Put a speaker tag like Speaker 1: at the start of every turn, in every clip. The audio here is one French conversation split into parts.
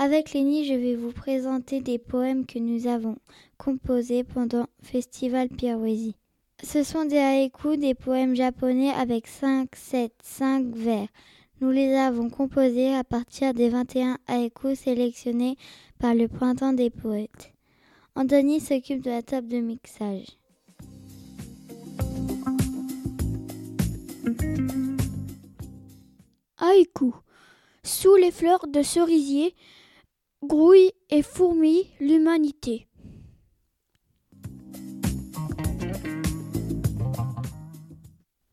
Speaker 1: Avec Lénie, je vais vous présenter des poèmes que nous avons composés pendant Festival Pirouésie. Ce sont des haïkus, des poèmes japonais avec 5, 7, 5 vers. Nous les avons composés à partir des 21 haïkus sélectionnés par le Printemps des poètes. Anthony s'occupe de la table de mixage.
Speaker 2: Haïku. Sous les fleurs de cerisier, grouille et fourmille l'humanité.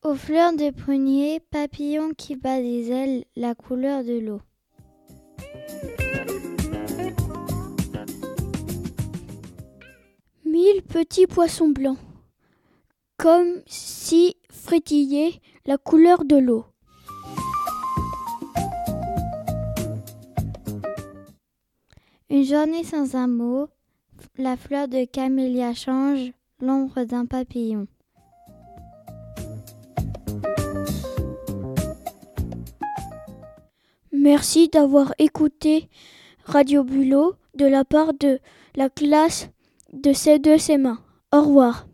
Speaker 1: Aux fleurs de prunier, papillon qui bat des ailes, la couleur de l'eau.
Speaker 2: Mille petits poissons blancs, comme si frétillaient la couleur de l'eau.
Speaker 1: Une journée sans un mot, la fleur de camélia change l'ombre d'un papillon.
Speaker 2: Merci d'avoir écouté Radio Bulot de la part de la classe de C2 CMA. Au revoir.